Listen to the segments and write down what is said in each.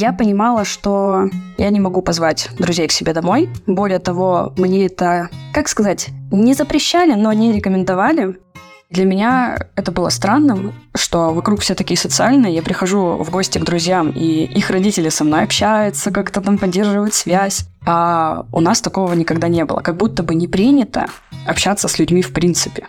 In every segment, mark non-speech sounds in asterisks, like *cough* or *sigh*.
Я понимала, что я не могу позвать друзей к себе домой. Более того, мне это, как сказать, не запрещали, но не рекомендовали. Для меня это было странным, что вокруг все такие социальные. Я прихожу в гости к друзьям, и их родители со мной общаются, как-то там поддерживают связь. А у нас такого никогда не было. Как будто бы не принято общаться с людьми в принципе.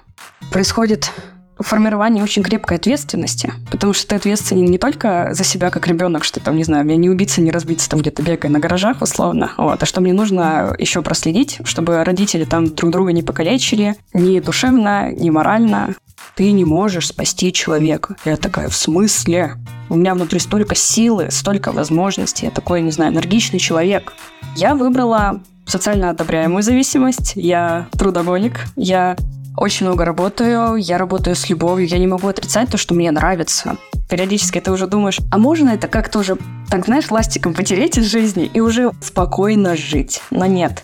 Происходит формирование очень крепкой ответственности, потому что ты ответственен не только за себя как ребенок, что там, не знаю, мне не убиться, не разбиться там где-то бегая на гаражах условно, вот, а что мне нужно еще проследить, чтобы родители там друг друга не покалечили, ни душевно, ни морально. Ты не можешь спасти человека. Я такая, в смысле? У меня внутри столько силы, столько возможностей. Я такой, не знаю, энергичный человек. Я выбрала социально одобряемую зависимость. Я трудоголик. Я очень много работаю, я работаю с любовью, я не могу отрицать то, что мне нравится. Периодически ты уже думаешь, а можно это как-то уже, так знаешь, ластиком потереть из жизни и уже спокойно жить? Но нет.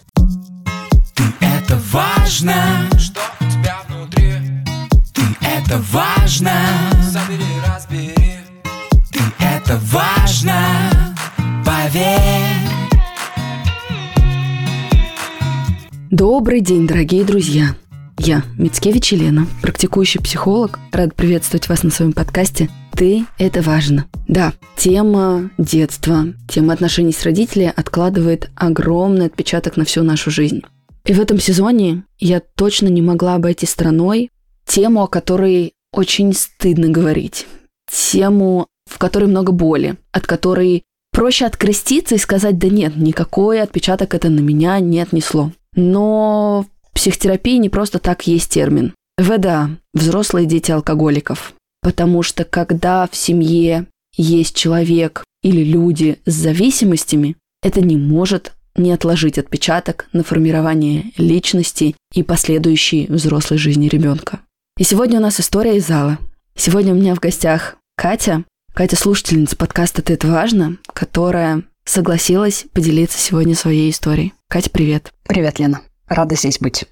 Ты это важно, что у тебя внутри. Ты это важно, забери, разбери. Ты это важно, поверь. Добрый день, дорогие друзья! Я, Мицкевич Елена, практикующий психолог, рад приветствовать вас на своем подкасте «Ты – это важно». Да, тема детства, тема отношений с родителями откладывает огромный отпечаток на всю нашу жизнь. И в этом сезоне я точно не могла обойти стороной тему, о которой очень стыдно говорить. Тему, в которой много боли, от которой проще откреститься и сказать, да нет, никакой отпечаток это на меня не отнесло. Но психотерапии не просто так есть термин. ВДА – взрослые дети алкоголиков. Потому что когда в семье есть человек или люди с зависимостями, это не может не отложить отпечаток на формирование личности и последующей взрослой жизни ребенка. И сегодня у нас история из зала. Сегодня у меня в гостях Катя, Катя слушательница подкаста «Ты это важно», которая согласилась поделиться сегодня своей историей. Катя, привет. Привет, Лена. Рада здесь быть.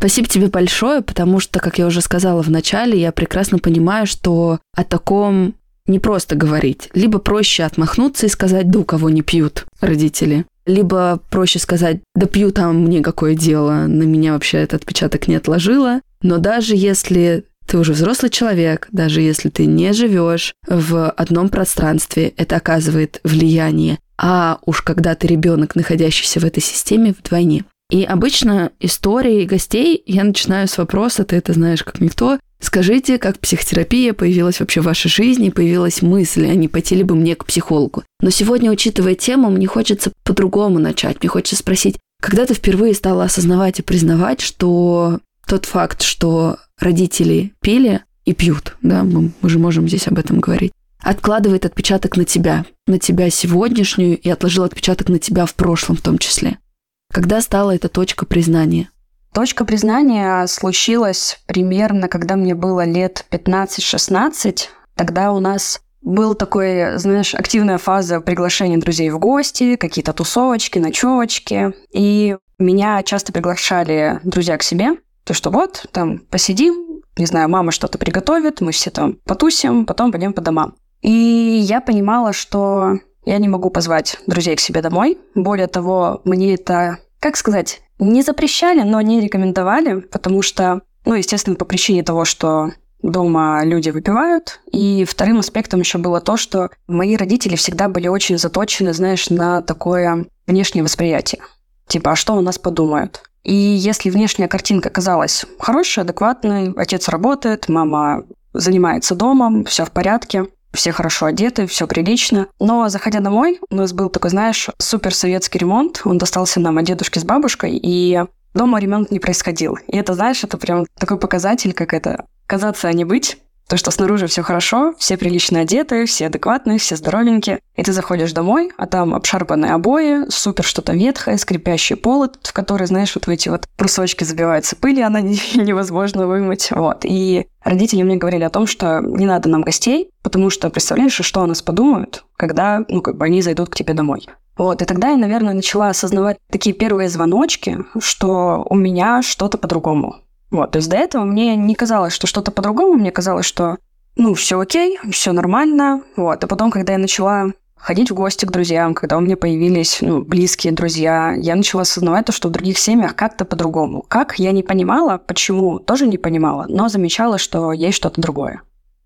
Спасибо тебе большое, потому что, как я уже сказала в начале, я прекрасно понимаю, что о таком не просто говорить. Либо проще отмахнуться и сказать, да у кого не пьют родители. Либо проще сказать, да пью там мне какое дело, на меня вообще этот отпечаток не отложило. Но даже если ты уже взрослый человек, даже если ты не живешь в одном пространстве, это оказывает влияние. А уж когда ты ребенок, находящийся в этой системе, вдвойне. И обычно истории гостей я начинаю с вопроса, ты это знаешь как никто, Скажите, как психотерапия появилась вообще в вашей жизни, появилась мысль, а не пойти ли бы мне к психологу. Но сегодня, учитывая тему, мне хочется по-другому начать. Мне хочется спросить, когда ты впервые стала осознавать и признавать, что тот факт, что родители пили и пьют, да, мы, мы же можем здесь об этом говорить, откладывает отпечаток на тебя, на тебя сегодняшнюю и отложил отпечаток на тебя в прошлом в том числе. Когда стала эта точка признания? Точка признания случилась примерно, когда мне было лет 15-16. Тогда у нас был такой, знаешь, активная фаза приглашения друзей в гости, какие-то тусовочки, ночевочки. И меня часто приглашали друзья к себе. То, что вот, там, посидим, не знаю, мама что-то приготовит, мы все там потусим, потом пойдем по домам. И я понимала, что я не могу позвать друзей к себе домой. Более того, мне это, как сказать, не запрещали, но не рекомендовали, потому что, ну, естественно, по причине того, что дома люди выпивают. И вторым аспектом еще было то, что мои родители всегда были очень заточены, знаешь, на такое внешнее восприятие. Типа, а что у нас подумают? И если внешняя картинка казалась хорошей, адекватной, отец работает, мама занимается домом, все в порядке, все хорошо одеты, все прилично. Но заходя домой, у нас был такой, знаешь, супер советский ремонт. Он достался нам от дедушки с бабушкой, и дома ремонт не происходил. И это, знаешь, это прям такой показатель, как это казаться, а не быть. То, что снаружи все хорошо, все прилично одеты, все адекватные, все здоровенькие. И ты заходишь домой, а там обшарпанные обои, супер что-то ветхое, скрипящий пол, в который, знаешь, вот в эти вот брусочки забиваются пыли, она *laughs* невозможно вымыть. Вот. И родители мне говорили о том, что не надо нам гостей, потому что, представляешь, что о нас подумают, когда, ну, как бы они зайдут к тебе домой. Вот, и тогда я, наверное, начала осознавать такие первые звоночки, что у меня что-то по-другому. Вот, то есть до этого мне не казалось, что что-то по-другому, мне казалось, что ну, все окей, все нормально. Вот. А потом, когда я начала ходить в гости к друзьям, когда у меня появились ну, близкие друзья, я начала осознавать то, что в других семьях как-то по-другому. Как, я не понимала, почему, тоже не понимала, но замечала, что есть что-то другое.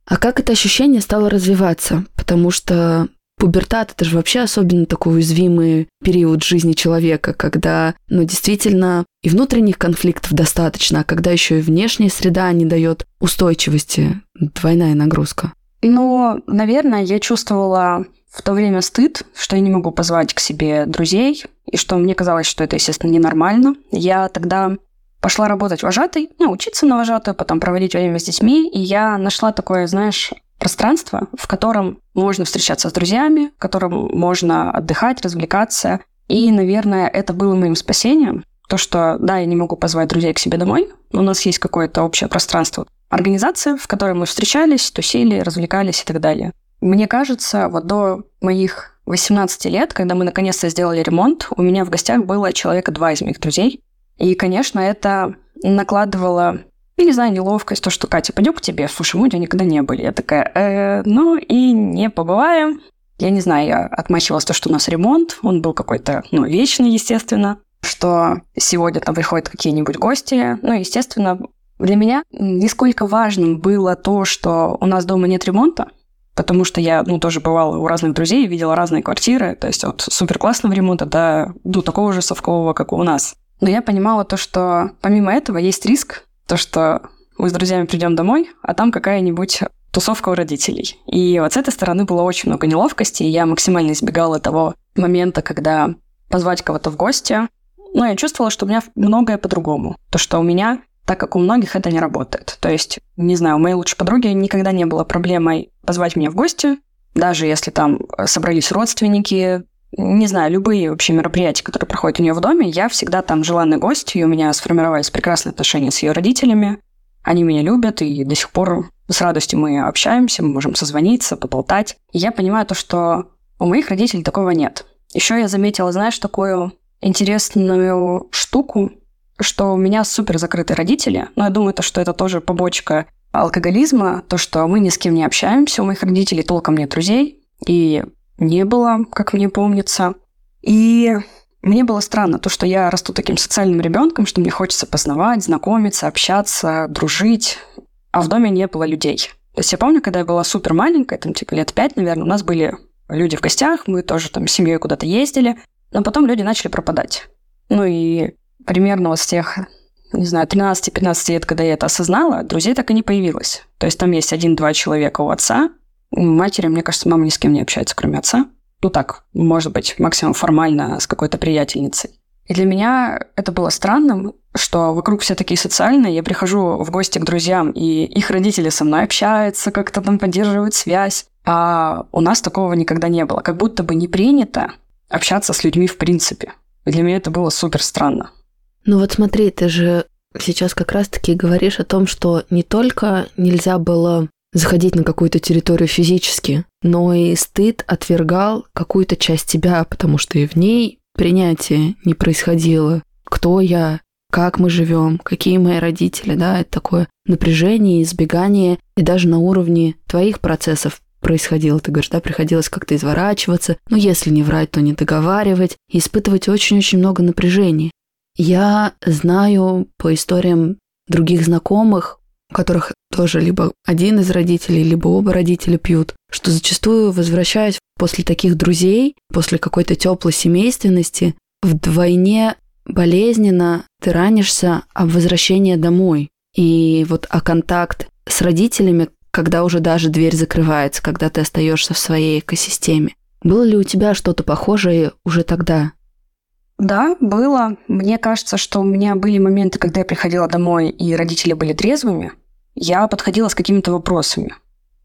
А как это ощущение стало развиваться? Потому что Пубертат – это же вообще особенно такой уязвимый период жизни человека, когда, ну, действительно, и внутренних конфликтов достаточно, а когда еще и внешняя среда не дает устойчивости, двойная нагрузка. Ну, наверное, я чувствовала в то время стыд, что я не могу позвать к себе друзей, и что мне казалось, что это, естественно, ненормально. Я тогда пошла работать вожатой, ну, учиться на вожатую, потом проводить время с детьми, и я нашла такое, знаешь, пространство, в котором можно встречаться с друзьями, в котором можно отдыхать, развлекаться. И, наверное, это было моим спасением. То, что, да, я не могу позвать друзей к себе домой, но у нас есть какое-то общее пространство. Организация, в которой мы встречались, тусили, развлекались и так далее. Мне кажется, вот до моих 18 лет, когда мы наконец-то сделали ремонт, у меня в гостях было человека два из моих друзей. И, конечно, это накладывало я не знаю, неловкость, то, что Катя, пойдем к тебе. Слушай, мы у тебя никогда не были. Я такая, э, ну и не побываем. Я не знаю, я отмахивалась то, что у нас ремонт. Он был какой-то, ну, вечный, естественно. Что сегодня там приходят какие-нибудь гости. Ну, естественно, для меня несколько важным было то, что у нас дома нет ремонта, потому что я, ну, тоже бывала у разных друзей, видела разные квартиры, то есть от супер классного ремонта до, до такого же совкового, как у нас. Но я понимала то, что помимо этого есть риск, то, что мы с друзьями придем домой, а там какая-нибудь тусовка у родителей. И вот с этой стороны было очень много неловкости, и я максимально избегала того момента, когда позвать кого-то в гости. Но я чувствовала, что у меня многое по-другому. То, что у меня, так как у многих это не работает. То есть, не знаю, у моей лучшей подруги никогда не было проблемой позвать меня в гости, даже если там собрались родственники, не знаю, любые вообще мероприятия, которые проходят у нее в доме, я всегда там желанный гость, и у меня сформировались прекрасные отношения с ее родителями. Они меня любят, и до сих пор с радостью мы общаемся, мы можем созвониться, поболтать. И я понимаю то, что у моих родителей такого нет. Еще я заметила, знаешь, такую интересную штуку, что у меня супер закрытые родители, но я думаю, то, что это тоже побочка алкоголизма, то, что мы ни с кем не общаемся, у моих родителей толком нет друзей, и не было, как мне помнится. И мне было странно то, что я расту таким социальным ребенком, что мне хочется познавать, знакомиться, общаться, дружить, а в доме не было людей. То есть я помню, когда я была супер маленькая, там типа лет пять, наверное, у нас были люди в гостях, мы тоже там с семьей куда-то ездили, но потом люди начали пропадать. Ну и примерно вот с тех, не знаю, 13-15 лет, когда я это осознала, друзей так и не появилось. То есть там есть один-два человека у отца, матери, мне кажется, мама ни с кем не общается, кроме отца. Ну так, может быть, максимум формально с какой-то приятельницей. И для меня это было странным, что вокруг все такие социальные. Я прихожу в гости к друзьям, и их родители со мной общаются, как-то там поддерживают связь. А у нас такого никогда не было. Как будто бы не принято общаться с людьми в принципе. И для меня это было супер странно. Ну вот смотри, ты же сейчас как раз-таки говоришь о том, что не только нельзя было заходить на какую-то территорию физически, но и стыд отвергал какую-то часть тебя, потому что и в ней принятие не происходило. Кто я, как мы живем, какие мои родители, да, это такое напряжение, избегание, и даже на уровне твоих процессов происходило. Ты говоришь, да, приходилось как-то изворачиваться, но если не врать, то не договаривать, и испытывать очень-очень много напряжения. Я знаю по историям других знакомых, у которых тоже либо один из родителей, либо оба родителя пьют, что зачастую, возвращаясь после таких друзей, после какой-то теплой семейственности, вдвойне болезненно ты ранишься об возвращении домой. И вот о контакт с родителями, когда уже даже дверь закрывается, когда ты остаешься в своей экосистеме. Было ли у тебя что-то похожее уже тогда? Да, было. Мне кажется, что у меня были моменты, когда я приходила домой, и родители были трезвыми. Я подходила с какими-то вопросами.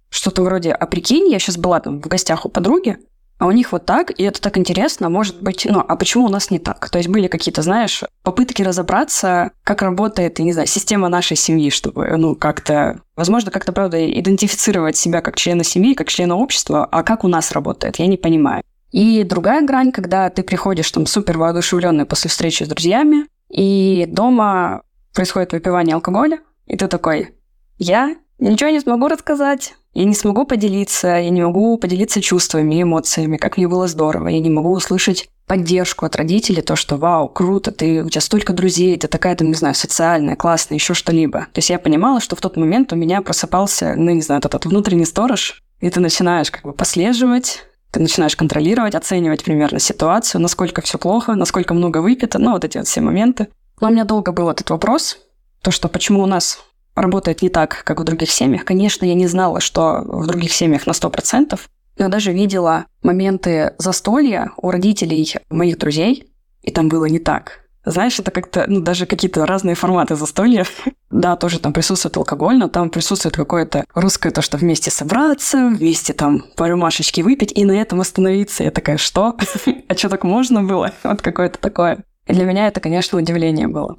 Что-то вроде, а прикинь, я сейчас была там в гостях у подруги, а у них вот так, и это так интересно, может быть, ну, а почему у нас не так? То есть были какие-то, знаешь, попытки разобраться, как работает, я не знаю, система нашей семьи, чтобы, ну, как-то, возможно, как-то, правда, идентифицировать себя как члена семьи, как члена общества, а как у нас работает, я не понимаю. И другая грань, когда ты приходишь там супер воодушевленный после встречи с друзьями, и дома происходит выпивание алкоголя, и ты такой, я ничего не смогу рассказать, Я не смогу поделиться, я не могу поделиться чувствами, эмоциями, как мне было здорово. Я не могу услышать поддержку от родителей, то, что вау, круто, ты, у тебя столько друзей, ты такая, там, не знаю, социальная, классная, еще что-либо. То есть я понимала, что в тот момент у меня просыпался, ну, не знаю, этот внутренний сторож, и ты начинаешь как бы послеживать, ты начинаешь контролировать, оценивать примерно ситуацию, насколько все плохо, насколько много выпито, ну, вот эти вот все моменты. Но у меня долго был этот вопрос, то, что почему у нас работает не так, как в других семьях. Конечно, я не знала, что в других семьях на 100%. Я даже видела моменты застолья у родителей моих друзей, и там было не так. Знаешь, это как-то, ну, даже какие-то разные форматы застолья. *laughs* да, тоже там присутствует алкоголь, но там присутствует какое-то русское то, что вместе собраться, вместе там по рюмашечке выпить и на этом остановиться. Я такая, что? *laughs* а что так можно было? *laughs* вот какое-то такое. И для меня это, конечно, удивление было.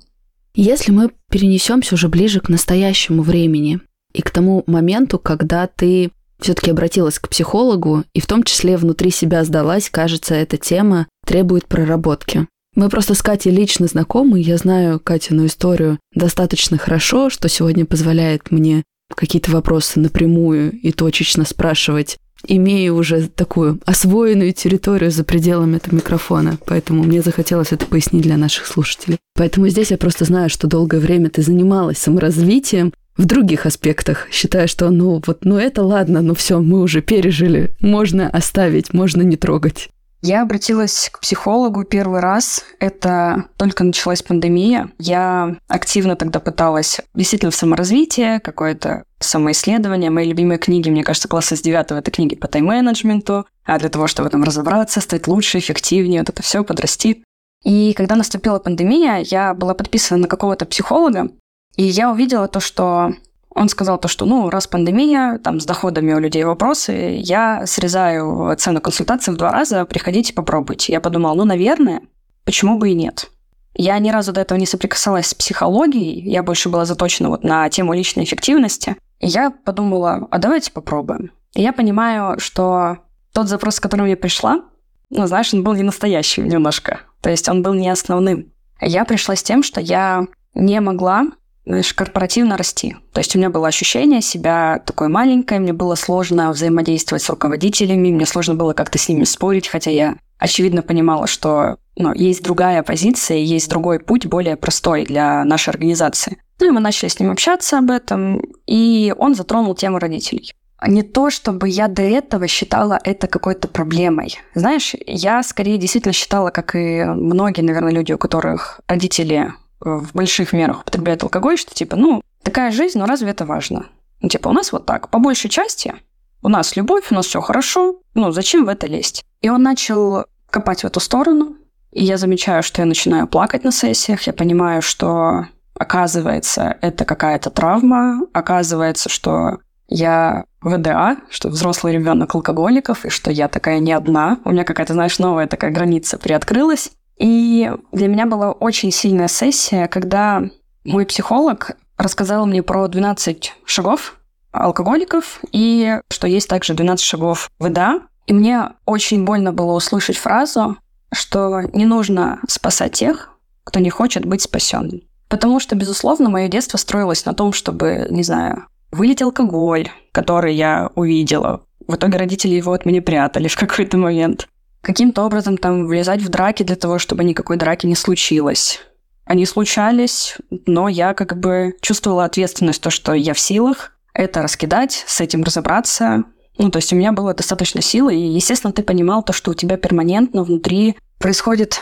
Если мы перенесемся уже ближе к настоящему времени и к тому моменту, когда ты все-таки обратилась к психологу, и в том числе внутри себя сдалась, кажется, эта тема требует проработки. Мы просто с Катей лично знакомы, я знаю Катину историю достаточно хорошо, что сегодня позволяет мне какие-то вопросы напрямую и точечно спрашивать имею уже такую освоенную территорию за пределами этого микрофона, поэтому мне захотелось это пояснить для наших слушателей. Поэтому здесь я просто знаю, что долгое время ты занималась саморазвитием в других аспектах, считая, что ну вот, ну это ладно, ну все, мы уже пережили, можно оставить, можно не трогать. Я обратилась к психологу первый раз. Это только началась пандемия. Я активно тогда пыталась действительно в саморазвитие, какое-то самоисследование. Мои любимые книги, мне кажется, класса с девятого это книги по тайм-менеджменту. А для того, чтобы в этом разобраться, стать лучше, эффективнее, вот это все подрасти. И когда наступила пандемия, я была подписана на какого-то психолога, и я увидела то, что он сказал то, что, ну, раз пандемия, там с доходами у людей вопросы, я срезаю цену консультации в два раза, приходите, попробуйте. Я подумала, ну, наверное, почему бы и нет. Я ни разу до этого не соприкасалась с психологией, я больше была заточена вот на тему личной эффективности. И я подумала, а давайте попробуем. И я понимаю, что тот запрос, с которым я пришла, ну, знаешь, он был не настоящий немножко. То есть он был не основным. Я пришла с тем, что я не могла знаешь, корпоративно расти. То есть у меня было ощущение себя такой маленькой, мне было сложно взаимодействовать с руководителями, мне сложно было как-то с ними спорить, хотя я очевидно понимала, что ну, есть другая позиция, есть другой путь, более простой для нашей организации. Ну и мы начали с ним общаться об этом, и он затронул тему родителей. Не то, чтобы я до этого считала это какой-то проблемой. Знаешь, я скорее действительно считала, как и многие, наверное, люди, у которых родители в больших мерах употребляют алкоголь, что типа, ну, такая жизнь, но разве это важно? Ну, типа, у нас вот так, по большей части, у нас любовь, у нас все хорошо, ну, зачем в это лезть? И он начал копать в эту сторону, и я замечаю, что я начинаю плакать на сессиях, я понимаю, что оказывается, это какая-то травма, оказывается, что я ВДА, что взрослый ребенок алкоголиков, и что я такая не одна. У меня какая-то, знаешь, новая такая граница приоткрылась. И для меня была очень сильная сессия, когда мой психолог рассказал мне про 12 шагов алкоголиков и что есть также 12 шагов ВДА. И мне очень больно было услышать фразу, что не нужно спасать тех, кто не хочет быть спасенным. Потому что, безусловно, мое детство строилось на том, чтобы, не знаю, вылить алкоголь, который я увидела. В итоге родители его от меня прятали в какой-то момент каким-то образом там влезать в драки для того, чтобы никакой драки не случилось. Они случались, но я как бы чувствовала ответственность, то, что я в силах это раскидать, с этим разобраться. Ну, то есть у меня было достаточно силы, и, естественно, ты понимал то, что у тебя перманентно внутри происходит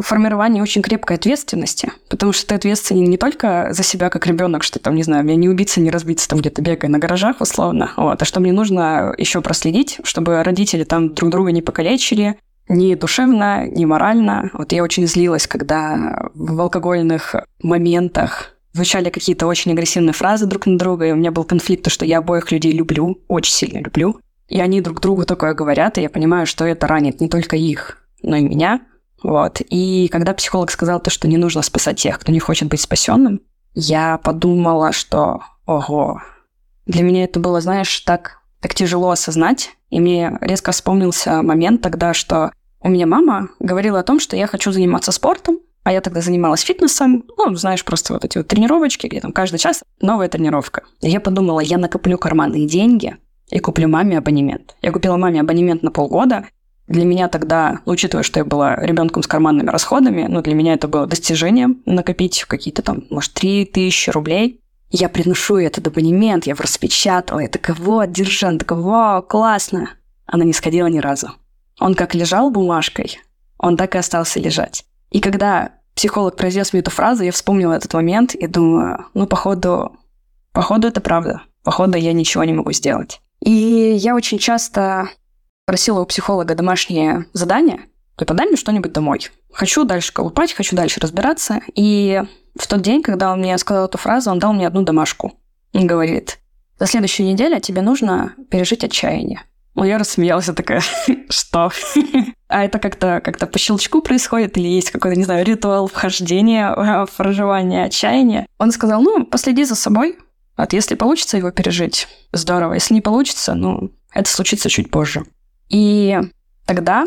формирование очень крепкой ответственности, потому что ты ответственен не только за себя как ребенок, что там, не знаю, мне не убиться, не разбиться там где-то бегая на гаражах условно, вот, а что мне нужно еще проследить, чтобы родители там друг друга не покалечили, ни душевно, ни морально. Вот я очень злилась, когда в алкогольных моментах звучали какие-то очень агрессивные фразы друг на друга, и у меня был конфликт, то, что я обоих людей люблю, очень сильно люблю. И они друг другу такое говорят, и я понимаю, что это ранит не только их, но и меня. Вот. И когда психолог сказал то, что не нужно спасать тех, кто не хочет быть спасенным, я подумала, что ого, для меня это было, знаешь, так, так тяжело осознать. И мне резко вспомнился момент тогда, что у меня мама говорила о том, что я хочу заниматься спортом, а я тогда занималась фитнесом, ну, знаешь, просто вот эти вот тренировочки, где там каждый час новая тренировка. И я подумала, я накоплю карманные деньги, и куплю маме абонемент. Я купила маме абонемент на полгода. Для меня тогда, учитывая, что я была ребенком с карманными расходами, ну, для меня это было достижением накопить какие-то там, может, 3 тысячи рублей. Я приношу этот абонемент, я его распечатала, я такая, вот, держи, она такая, вау, классно. Она не сходила ни разу. Он как лежал бумажкой, он так и остался лежать. И когда психолог произнес мне эту фразу, я вспомнила этот момент и думаю, ну, походу, походу это правда. Походу, я ничего не могу сделать. И я очень часто просила у психолога домашнее задание, то подай мне что-нибудь домой. Хочу дальше колупать, хочу дальше разбираться. И в тот день, когда он мне сказал эту фразу, он дал мне одну домашку. Он говорит, за следующую неделю тебе нужно пережить отчаяние. Ну, я рассмеялась, я такая, *laughs* что? а это как-то как по щелчку происходит или есть какой-то, не знаю, ритуал вхождения в проживание отчаяния? Он сказал, ну, последи за собой, вот если получится его пережить, здорово. Если не получится, ну, это случится чуть позже. И тогда,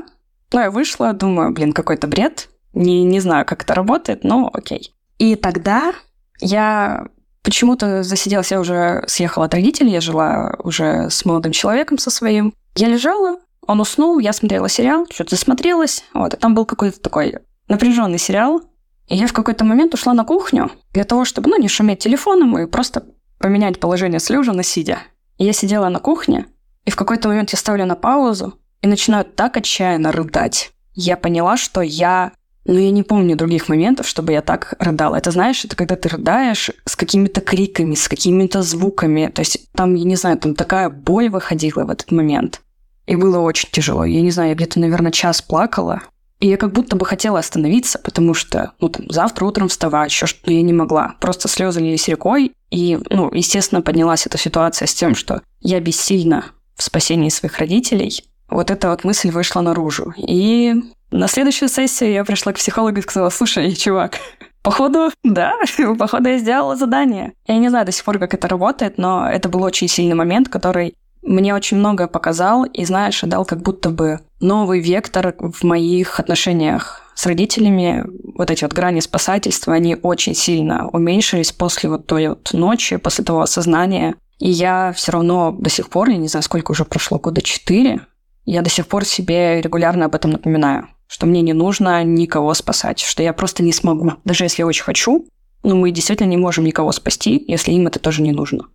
ну, я вышла, думаю, блин, какой-то бред. Не, не знаю, как это работает, но окей. И тогда я почему-то засиделась, я уже съехала от родителей, я жила уже с молодым человеком со своим. Я лежала, он уснул, я смотрела сериал, что-то засмотрелась, вот, и там был какой-то такой напряженный сериал, и я в какой-то момент ушла на кухню для того, чтобы, ну, не шуметь телефоном и просто поменять положение с на сидя. И я сидела на кухне, и в какой-то момент я ставлю на паузу и начинаю так отчаянно рыдать. Я поняла, что я... Ну, я не помню других моментов, чтобы я так рыдала. Это, знаешь, это когда ты рыдаешь с какими-то криками, с какими-то звуками. То есть там, я не знаю, там такая боль выходила в этот момент. И было очень тяжело. Я не знаю, я где-то, наверное, час плакала. И я как будто бы хотела остановиться, потому что, ну, там, завтра утром вставать, еще что-то я не могла. Просто слезы лились рекой. И, ну, естественно, поднялась эта ситуация с тем, что я бессильна в спасении своих родителей. Вот эта вот мысль вышла наружу. И на следующую сессию я пришла к психологу и сказала, слушай, чувак, Походу, да, *laughs* походу я сделала задание. Я не знаю до сих пор, как это работает, но это был очень сильный момент, который мне очень многое показал и, знаешь, дал как будто бы новый вектор в моих отношениях с родителями. Вот эти вот грани спасательства, они очень сильно уменьшились после вот той вот ночи, после того осознания. И я все равно до сих пор, я не знаю, сколько уже прошло, года четыре, я до сих пор себе регулярно об этом напоминаю, что мне не нужно никого спасать, что я просто не смогу. Даже если я очень хочу, но мы действительно не можем никого спасти, если им это тоже не нужно.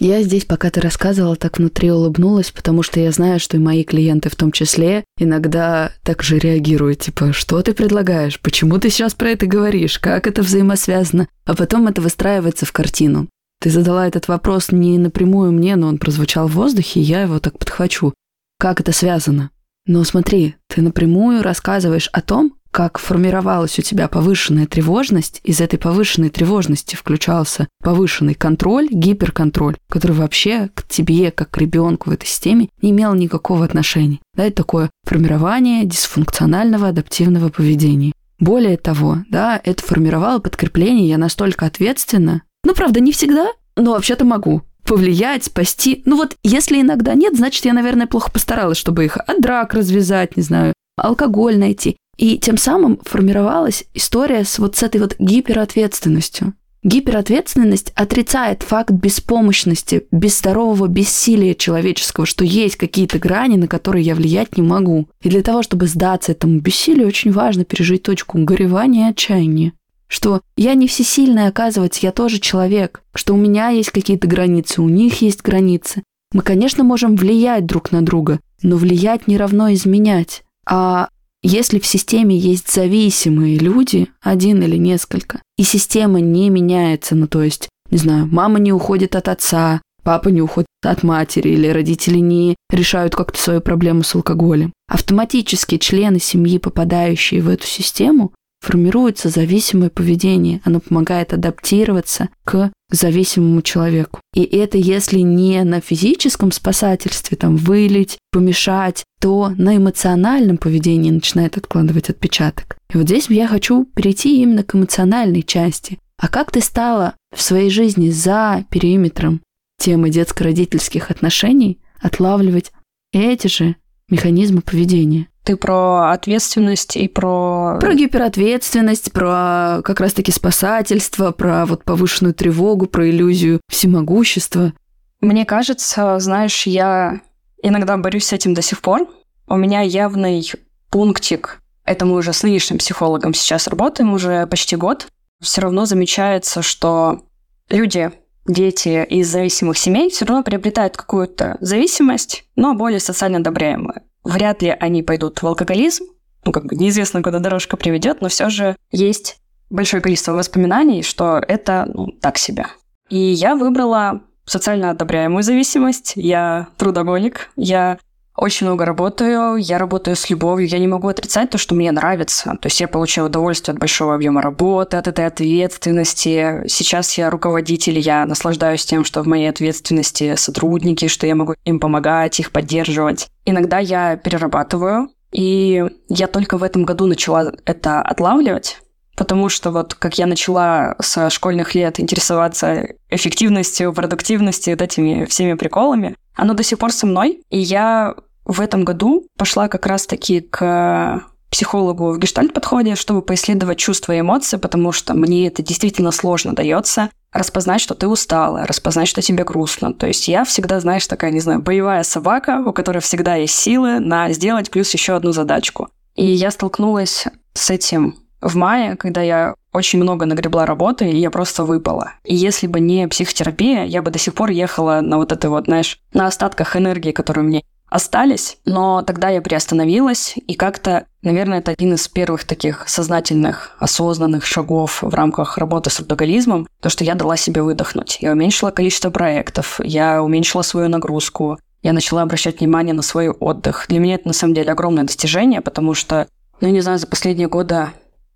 Я здесь, пока ты рассказывала, так внутри улыбнулась, потому что я знаю, что и мои клиенты в том числе иногда так же реагируют, типа, что ты предлагаешь, почему ты сейчас про это говоришь, как это взаимосвязано, а потом это выстраивается в картину. Ты задала этот вопрос не напрямую мне, но он прозвучал в воздухе, и я его так подхвачу. Как это связано? Но смотри, ты напрямую рассказываешь о том, как формировалась у тебя повышенная тревожность, из этой повышенной тревожности включался повышенный контроль, гиперконтроль, который вообще к тебе, как к ребенку в этой системе, не имел никакого отношения. Да, это такое формирование дисфункционального адаптивного поведения. Более того, да, это формировало подкрепление, я настолько ответственна. Ну, правда, не всегда, но вообще-то могу повлиять, спасти. Ну вот, если иногда нет, значит, я, наверное, плохо постаралась, чтобы их от драк развязать, не знаю, алкоголь найти. И тем самым формировалась история с вот с этой вот гиперответственностью. Гиперответственность отрицает факт беспомощности, безздорового бессилия человеческого, что есть какие-то грани, на которые я влиять не могу. И для того, чтобы сдаться этому бессилию, очень важно пережить точку горевания и отчаяния. Что я не всесильная, оказывается, я тоже человек. Что у меня есть какие-то границы, у них есть границы. Мы, конечно, можем влиять друг на друга, но влиять не равно изменять. А если в системе есть зависимые люди, один или несколько, и система не меняется, ну то есть, не знаю, мама не уходит от отца, папа не уходит от матери, или родители не решают как-то свою проблему с алкоголем, автоматически члены семьи, попадающие в эту систему, формируется зависимое поведение. Оно помогает адаптироваться к зависимому человеку. И это если не на физическом спасательстве, там, вылить, помешать, то на эмоциональном поведении начинает откладывать отпечаток. И вот здесь я хочу перейти именно к эмоциональной части. А как ты стала в своей жизни за периметром темы детско-родительских отношений отлавливать эти же механизмы поведения? Ты про ответственность и про... Про гиперответственность, про как раз-таки спасательство, про вот повышенную тревогу, про иллюзию всемогущества. Мне кажется, знаешь, я иногда борюсь с этим до сих пор. У меня явный пунктик, это мы уже с нынешним психологом сейчас работаем уже почти год, все равно замечается, что люди, дети из зависимых семей все равно приобретают какую-то зависимость, но более социально одобряемую. Вряд ли они пойдут в алкоголизм, ну, как бы неизвестно, куда дорожка приведет, но все же есть большое количество воспоминаний, что это, ну, так себе. И я выбрала социально одобряемую зависимость, я трудоголик, я очень много работаю, я работаю с любовью, я не могу отрицать то, что мне нравится. То есть я получаю удовольствие от большого объема работы, от этой ответственности. Сейчас я руководитель, я наслаждаюсь тем, что в моей ответственности сотрудники, что я могу им помогать, их поддерживать. Иногда я перерабатываю, и я только в этом году начала это отлавливать, потому что вот как я начала со школьных лет интересоваться эффективностью, продуктивностью, вот этими всеми приколами, оно до сих пор со мной, и я в этом году пошла как раз-таки к психологу в гештальт-подходе, чтобы поисследовать чувства и эмоции, потому что мне это действительно сложно дается распознать, что ты устала, распознать, что тебе грустно. То есть я всегда, знаешь, такая, не знаю, боевая собака, у которой всегда есть силы на сделать плюс еще одну задачку. И я столкнулась с этим в мае, когда я очень много нагребла работы, и я просто выпала. И если бы не психотерапия, я бы до сих пор ехала на вот это вот, знаешь, на остатках энергии, которую мне остались, но тогда я приостановилась, и как-то, наверное, это один из первых таких сознательных, осознанных шагов в рамках работы с алкоголизмом, то, что я дала себе выдохнуть. Я уменьшила количество проектов, я уменьшила свою нагрузку, я начала обращать внимание на свой отдых. Для меня это, на самом деле, огромное достижение, потому что, ну, не знаю, за последние года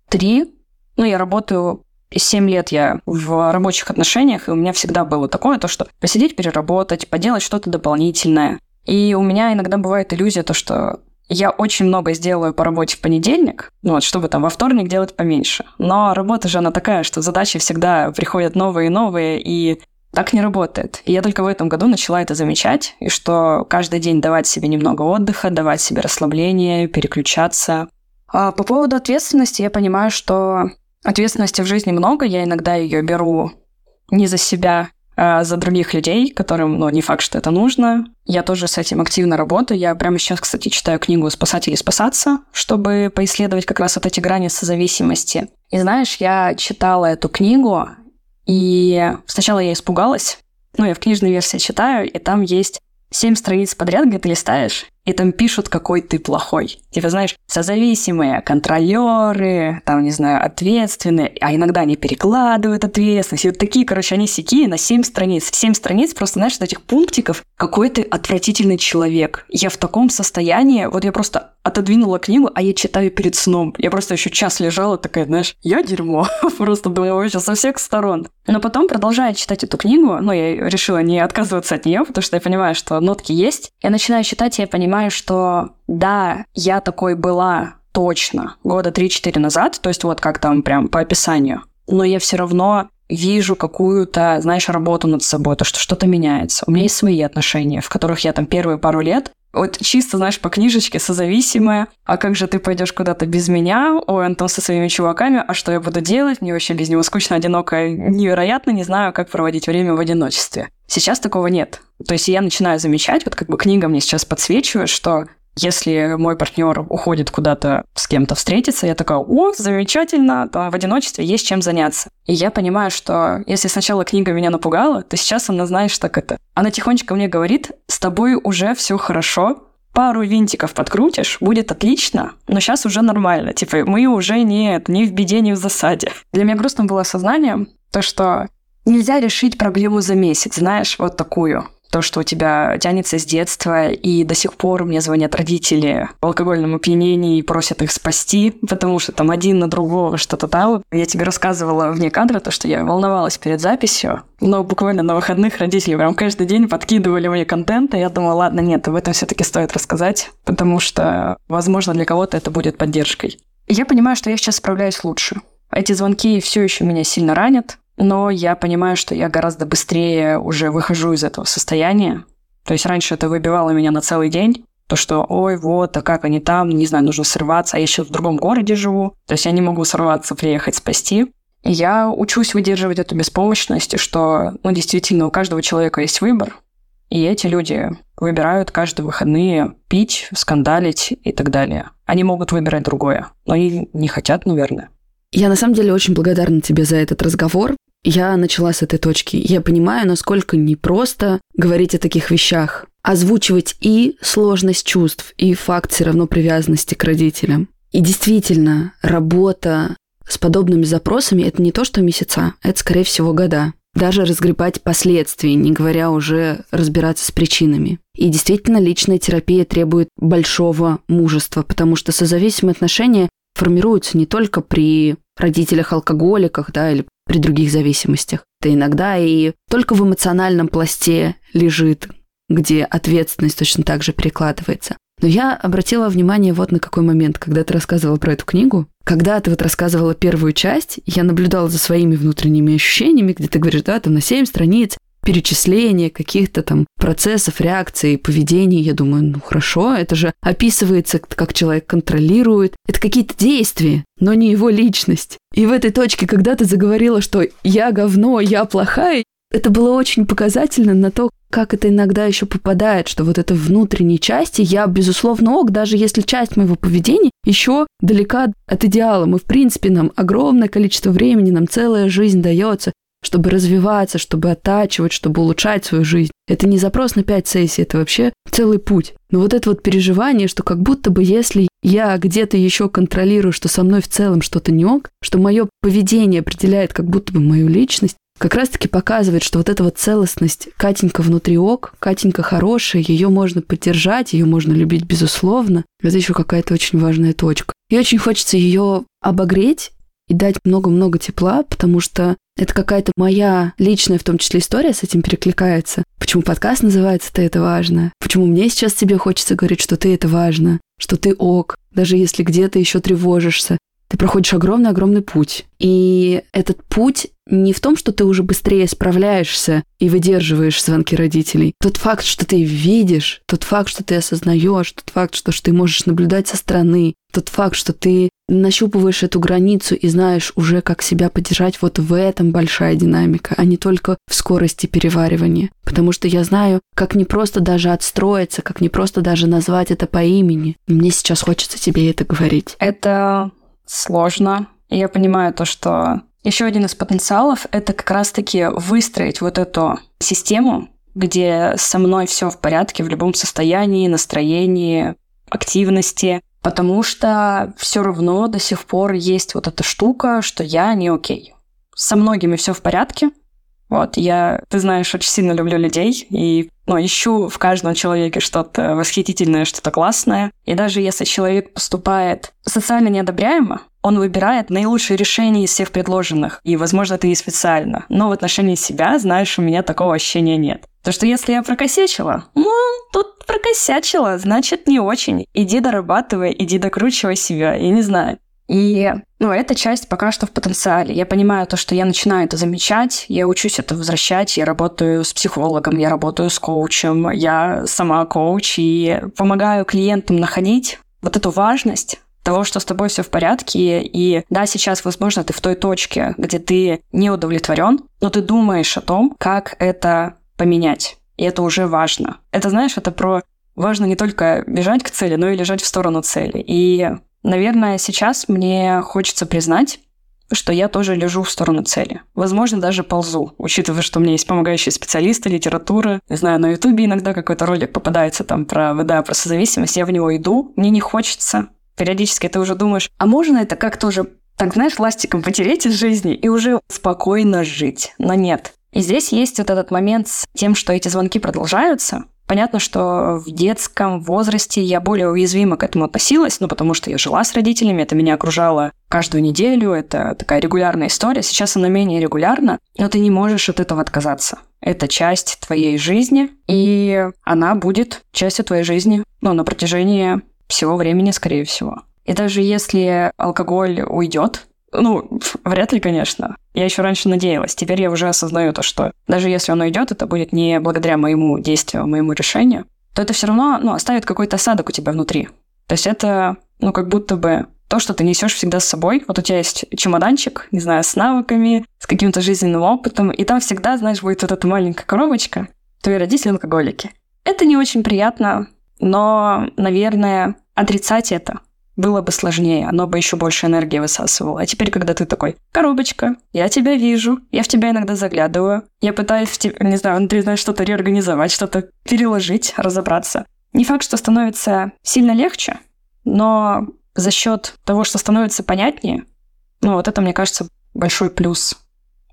три, ну, я работаю 7 лет я в рабочих отношениях, и у меня всегда было такое, то, что посидеть, переработать, поделать что-то дополнительное, и у меня иногда бывает иллюзия то, что я очень много сделаю по работе в понедельник, ну вот, чтобы там во вторник делать поменьше. Но работа же она такая, что задачи всегда приходят новые и новые, и так не работает. И я только в этом году начала это замечать, и что каждый день давать себе немного отдыха, давать себе расслабление, переключаться. А по поводу ответственности я понимаю, что ответственности в жизни много, я иногда ее беру не за себя, за других людей, которым, ну, не факт, что это нужно. Я тоже с этим активно работаю. Я прямо сейчас, кстати, читаю книгу «Спасать или спасаться», чтобы поисследовать как раз вот эти грани созависимости. И знаешь, я читала эту книгу, и сначала я испугалась. Ну, я в книжной версии читаю, и там есть семь страниц подряд, где ты листаешь, и там пишут, какой ты плохой. Типа, знаешь, созависимые, контролеры, там, не знаю, ответственные, а иногда они перекладывают ответственность. И вот такие, короче, они сякие на 7 страниц. 7 страниц просто, знаешь, этих пунктиков, какой ты отвратительный человек. Я в таком состоянии, вот я просто отодвинула книгу, а я читаю перед сном. Я просто еще час лежала такая, знаешь, я дерьмо. *laughs* Просто думаю вообще со всех сторон. Но потом, продолжая читать эту книгу, ну, я решила не отказываться от нее, потому что я понимаю, что нотки есть. Я начинаю читать, и я понимаю, что да, я такой была точно года 3-4 назад, то есть вот как там прям по описанию. Но я все равно вижу какую-то, знаешь, работу над собой, то, что что-то меняется. У меня есть свои отношения, в которых я там первые пару лет вот чисто, знаешь, по книжечке созависимая. А как же ты пойдешь куда-то без меня? Ой, он там со своими чуваками. А что я буду делать? Мне вообще без него скучно, одиноко, невероятно. Не знаю, как проводить время в одиночестве. Сейчас такого нет. То есть я начинаю замечать, вот как бы книга мне сейчас подсвечивает, что если мой партнер уходит куда-то с кем-то встретиться, я такая, о, замечательно, да, в одиночестве есть чем заняться. И я понимаю, что если сначала книга меня напугала, то сейчас она, знаешь, так это... Она тихонечко мне говорит, с тобой уже все хорошо, пару винтиков подкрутишь, будет отлично, но сейчас уже нормально. Типа, мы уже не, не в беде, не в засаде. Для меня грустным было осознание, то, что нельзя решить проблему за месяц, знаешь, вот такую то, что у тебя тянется с детства, и до сих пор мне звонят родители в алкогольном опьянении и просят их спасти, потому что там один на другого что-то там. Я тебе рассказывала вне кадра то, что я волновалась перед записью, но буквально на выходных родители прям каждый день подкидывали мне контент, и я думала, ладно, нет, об этом все таки стоит рассказать, потому что, возможно, для кого-то это будет поддержкой. я понимаю, что я сейчас справляюсь лучше. Эти звонки все еще меня сильно ранят, но я понимаю, что я гораздо быстрее уже выхожу из этого состояния. То есть раньше это выбивало меня на целый день, то, что, ой, вот, а как они там, не знаю, нужно срываться, а я еще в другом городе живу, то есть я не могу сорваться, приехать спасти. И я учусь выдерживать эту беспомощность, что, ну, действительно, у каждого человека есть выбор, И эти люди выбирают каждые выходные пить, скандалить и так далее. Они могут выбирать другое, но они не хотят, наверное. Я на самом деле очень благодарна тебе за этот разговор. Я начала с этой точки. Я понимаю, насколько непросто говорить о таких вещах. Озвучивать и сложность чувств, и факт все равно привязанности к родителям. И действительно, работа с подобными запросами – это не то, что месяца, это, скорее всего, года. Даже разгребать последствия, не говоря уже разбираться с причинами. И действительно, личная терапия требует большого мужества, потому что созависимые отношения формируются не только при родителях-алкоголиках, да, или при других зависимостях. Это иногда и только в эмоциональном пласте лежит, где ответственность точно так же перекладывается. Но я обратила внимание вот на какой момент, когда ты рассказывала про эту книгу. Когда ты вот рассказывала первую часть, я наблюдала за своими внутренними ощущениями, где ты говоришь, да, там на 7 страниц, перечисление каких-то там процессов, реакций, поведений. Я думаю, ну хорошо, это же описывается, как человек контролирует. Это какие-то действия, но не его личность. И в этой точке, когда ты заговорила, что я говно, я плохая, это было очень показательно на то, как это иногда еще попадает, что вот это внутренней части я, безусловно, ок, даже если часть моего поведения еще далека от идеала. Мы, в принципе, нам огромное количество времени, нам целая жизнь дается, чтобы развиваться, чтобы оттачивать, чтобы улучшать свою жизнь. Это не запрос на пять сессий, это вообще целый путь. Но вот это вот переживание, что как будто бы если я где-то еще контролирую, что со мной в целом что-то не ок, что мое поведение определяет как будто бы мою личность, как раз-таки показывает, что вот эта вот целостность Катенька внутри ок, Катенька хорошая, ее можно поддержать, ее можно любить безусловно. Это еще какая-то очень важная точка. И очень хочется ее обогреть и дать много-много тепла, потому что это какая-то моя личная, в том числе, история с этим перекликается. Почему подкаст называется «Ты это важно», почему мне сейчас тебе хочется говорить, что ты это важно, что ты ок, даже если где-то еще тревожишься, ты проходишь огромный-огромный путь. И этот путь не в том, что ты уже быстрее справляешься и выдерживаешь звонки родителей. Тот факт, что ты видишь, тот факт, что ты осознаешь, тот факт, что, что ты можешь наблюдать со стороны, тот факт, что ты нащупываешь эту границу и знаешь уже, как себя поддержать, вот в этом большая динамика, а не только в скорости переваривания. Потому что я знаю, как не просто даже отстроиться, как не просто даже назвать это по имени. Мне сейчас хочется тебе это говорить. Это сложно. Я понимаю то, что еще один из потенциалов — это как раз-таки выстроить вот эту систему, где со мной все в порядке в любом состоянии, настроении, активности, потому что все равно до сих пор есть вот эта штука, что я не окей. Со многими все в порядке, вот, я, ты знаешь, очень сильно люблю людей и ну, ищу в каждом человеке что-то восхитительное, что-то классное. И даже если человек поступает социально неодобряемо, он выбирает наилучшее решение из всех предложенных. И, возможно, это и специально. Но в отношении себя, знаешь, у меня такого ощущения нет. То, что если я прокосячила, ну, тут прокосячила, значит, не очень. Иди дорабатывай, иди докручивай себя, я не знаю. И ну, эта часть пока что в потенциале. Я понимаю то, что я начинаю это замечать, я учусь это возвращать, я работаю с психологом, я работаю с коучем, я сама коуч и помогаю клиентам находить вот эту важность того, что с тобой все в порядке, и да, сейчас, возможно, ты в той точке, где ты не удовлетворен, но ты думаешь о том, как это поменять. И это уже важно. Это, знаешь, это про важно не только бежать к цели, но и лежать в сторону цели. И Наверное, сейчас мне хочется признать, что я тоже лежу в сторону цели. Возможно, даже ползу, учитывая, что у меня есть помогающие специалисты, литература. Не знаю, на Ютубе иногда какой-то ролик попадается там про ВДА, про созависимость, я в него иду, мне не хочется. Периодически ты уже думаешь, а можно это как-то уже, так знаешь, ластиком потереть из жизни и уже спокойно жить? Но нет. И здесь есть вот этот момент с тем, что эти звонки продолжаются, Понятно, что в детском возрасте я более уязвимо к этому относилась, ну, потому что я жила с родителями, это меня окружало каждую неделю, это такая регулярная история. Сейчас она менее регулярна, но ты не можешь от этого отказаться. Это часть твоей жизни, и она будет частью твоей жизни, ну, на протяжении всего времени, скорее всего. И даже если алкоголь уйдет, ну, вряд ли, конечно. Я еще раньше надеялась. Теперь я уже осознаю то, что даже если оно идет, это будет не благодаря моему действию, моему решению, то это все равно ну, оставит какой-то осадок у тебя внутри. То есть это, ну, как будто бы то, что ты несешь всегда с собой. Вот у тебя есть чемоданчик, не знаю, с навыками, с каким-то жизненным опытом, и там всегда, знаешь, будет вот эта маленькая коробочка, твои родители алкоголики. Это не очень приятно, но, наверное, отрицать это было бы сложнее, оно бы еще больше энергии высасывало. А теперь, когда ты такой, коробочка, я тебя вижу, я в тебя иногда заглядываю, я пытаюсь, в тебя, не знаю, внутри, знаешь, что-то реорганизовать, что-то переложить, разобраться. Не факт, что становится сильно легче, но за счет того, что становится понятнее, ну вот это, мне кажется, большой плюс.